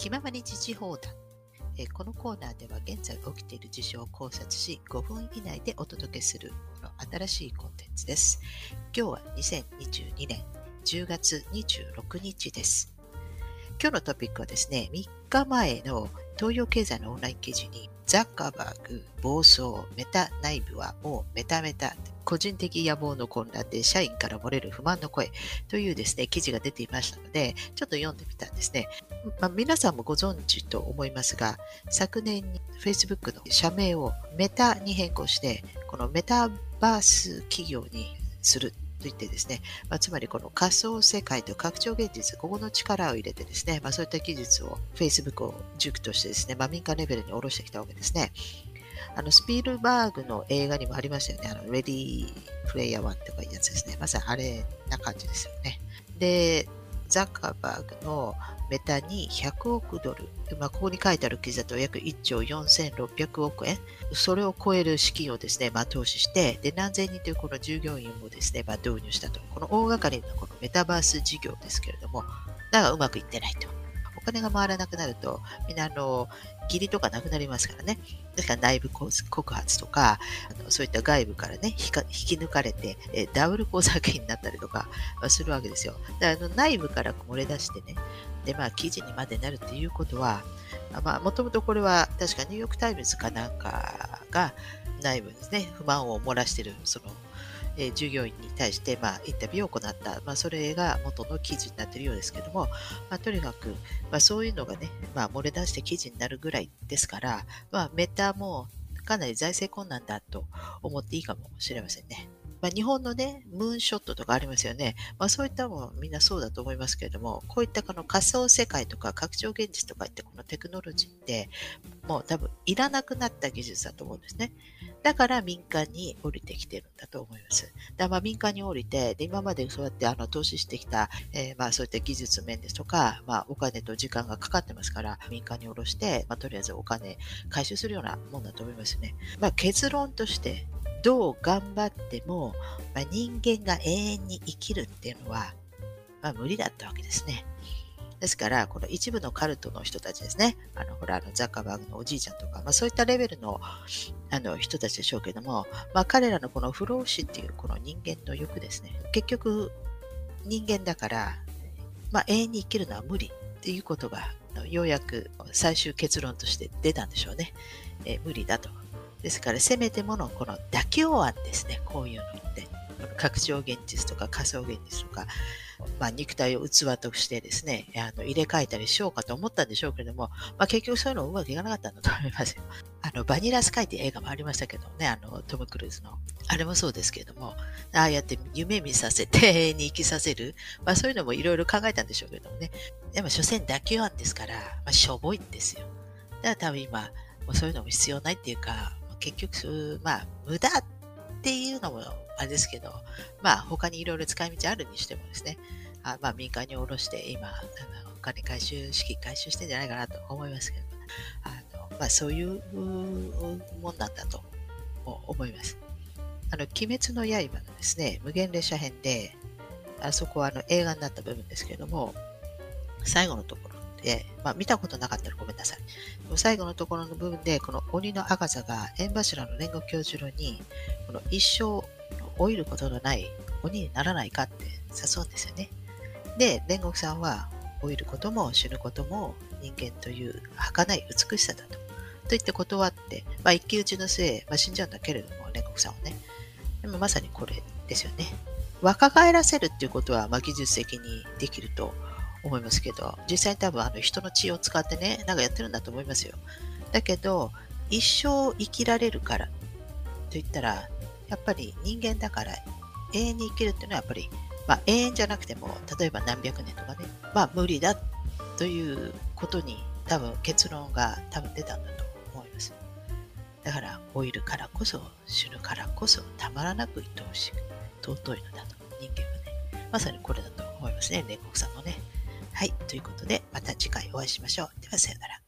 気ままに時事報談。えこのコーナーでは現在起きている事象を考察し、5分以内でお届けするこの新しいコンテンツです。今日は2022年10月26日です。今日のトピックはですね、3日前の東洋経済のオンライン記事にザッカーバーグ、暴走、メタ内部はもうメタメタ、個人的野望の混乱で社員から漏れる不満の声というですね、記事が出ていましたので、ちょっと読んでみたんですね。まあ、皆さんもご存知と思いますが、昨年に Facebook の社名をメタに変更して、このメタバース企業にするといってですね、まあ、つまりこの仮想世界と拡張現実、ここの力を入れてですね、まあ、そういった技術を Facebook を軸としてですね、まあ、民間レベルに下ろしてきたわけですね。あの、スピルバーグの映画にもありましたよね。あの、レディープレイヤー1とかいうやつですね。まさにあれな感じですよね。で、ザッカーバーグのメタに100億ドル、まあ、ここに書いてある記事だと約1兆4600億円、それを超える資金をですね、まあ、投資して、で、何千人というこの従業員もですね、まあ、導入したと。この大掛かりなこのメタバース事業ですけれども、だがうまくいってないと。お金が回らなくなると、みんなあの、義理とかなくなりますからね。ですから内部告発とか、あのそういった外部からね、引き抜かれて、えダブル工作員になったりとか、するわけですよ。であの内部から漏れ出してね、で、まあ、記事にまでなるっていうことは、もともとこれは、確かニューヨークタイムズかなんかが内部ですね、不満を漏らしてる、その、えー、従業員に対して、まあ、インタビューを行った、まあ、それが元の記事になっているようですけども、まあ、とにかく、まあ、そういうのがね、まあ、漏れ出して記事になるぐらいですから、まあ、メタもかなり財政困難だと思っていいかもしれませんね。まあ、日本のね、ムーンショットとかありますよね。まあ、そういったものみんなそうだと思いますけれども、こういったこの仮想世界とか拡張現実とかってこのテクノロジーって、もう多分いらなくなった技術だと思うんですね。だから民間に降りてきてるんだと思います。だまあ民間に降りて、で今までそうやってあの投資してきた、えー、まあそういった技術面ですとか、まあお金と時間がかかってますから、民間に下ろして、まあとりあえずお金回収するようなもんだと思いますね。まあ結論として、どう頑張っても、まあ、人間が永遠に生きるっていうのは、まあ、無理だったわけですね。ですから、この一部のカルトの人たちですね。あの、ほら、あの、ザッカーバーグのおじいちゃんとか、まあそういったレベルの、あの、人たちでしょうけども、まあ彼らのこの不老死っていうこの人間の欲ですね。結局、人間だから、まあ永遠に生きるのは無理っていうことが、ようやく最終結論として出たんでしょうね。えー、無理だと。ですから、せめてものこの妥協案ですね。こういうのって。拡張現実とか仮想現実とか、まあ、肉体を器としてですね、あの入れ替えたりしようかと思ったんでしょうけれども、まあ、結局そういうのうまくいかなかったんだと思いますよ。あの、バニラスカイって映画もありましたけどね、あの、トム・クルーズの。あれもそうですけれども、ああやって夢見させて、永 遠に生きさせる。まあそういうのもいろいろ考えたんでしょうけれどもね。でも、所詮妥協案ですから、まあ、しょぼいんですよ。だから多分今、もうそういうのも必要ないっていうか、結局、まあ、無駄っていうのもあれですけど、まあ、他にいろいろ使い道あるにしてもですね、あまあ、民間に下ろして今、お金回収、資金回収してんじゃないかなと思いますけど、あのまあ、そういうもんなんだと思います。あの、鬼滅の刃のですね、無限列車編で、あそこはあの映画になった部分ですけども、最後のところで、まあ、見たことなかったらごめんなさい。最後のところの部分で、この鬼の赤座が縁柱の煉獄教授に、この一生老いることのない鬼にならないかって誘うんですよね。で、煉獄さんは、老いることも死ぬことも人間という儚い美しさだと。と言って断って、まあ、一騎打ちの末、まあ、死んじゃうんだけれども、煉獄さんはね。でもまさにこれですよね。若返らせるっていうことは、まあ、技術的にできると思いますけど、実際に多分あの人の血を使ってね、なんかやってるんだと思いますよ。だけど、一生生きられるからと言ったら、やっぱり人間だから永遠に生きるっていうのはやっぱり、まあ永遠じゃなくても、例えば何百年とかね、まあ無理だということに多分結論が多分出たんだと思います。だから老いるからこそ死ぬからこそたまらなく愛おしく尊いのだと人間はねまさにこれだと思いますね煉獄さんのねはい。ということで、また次回お会いしましょう。では、さようなら。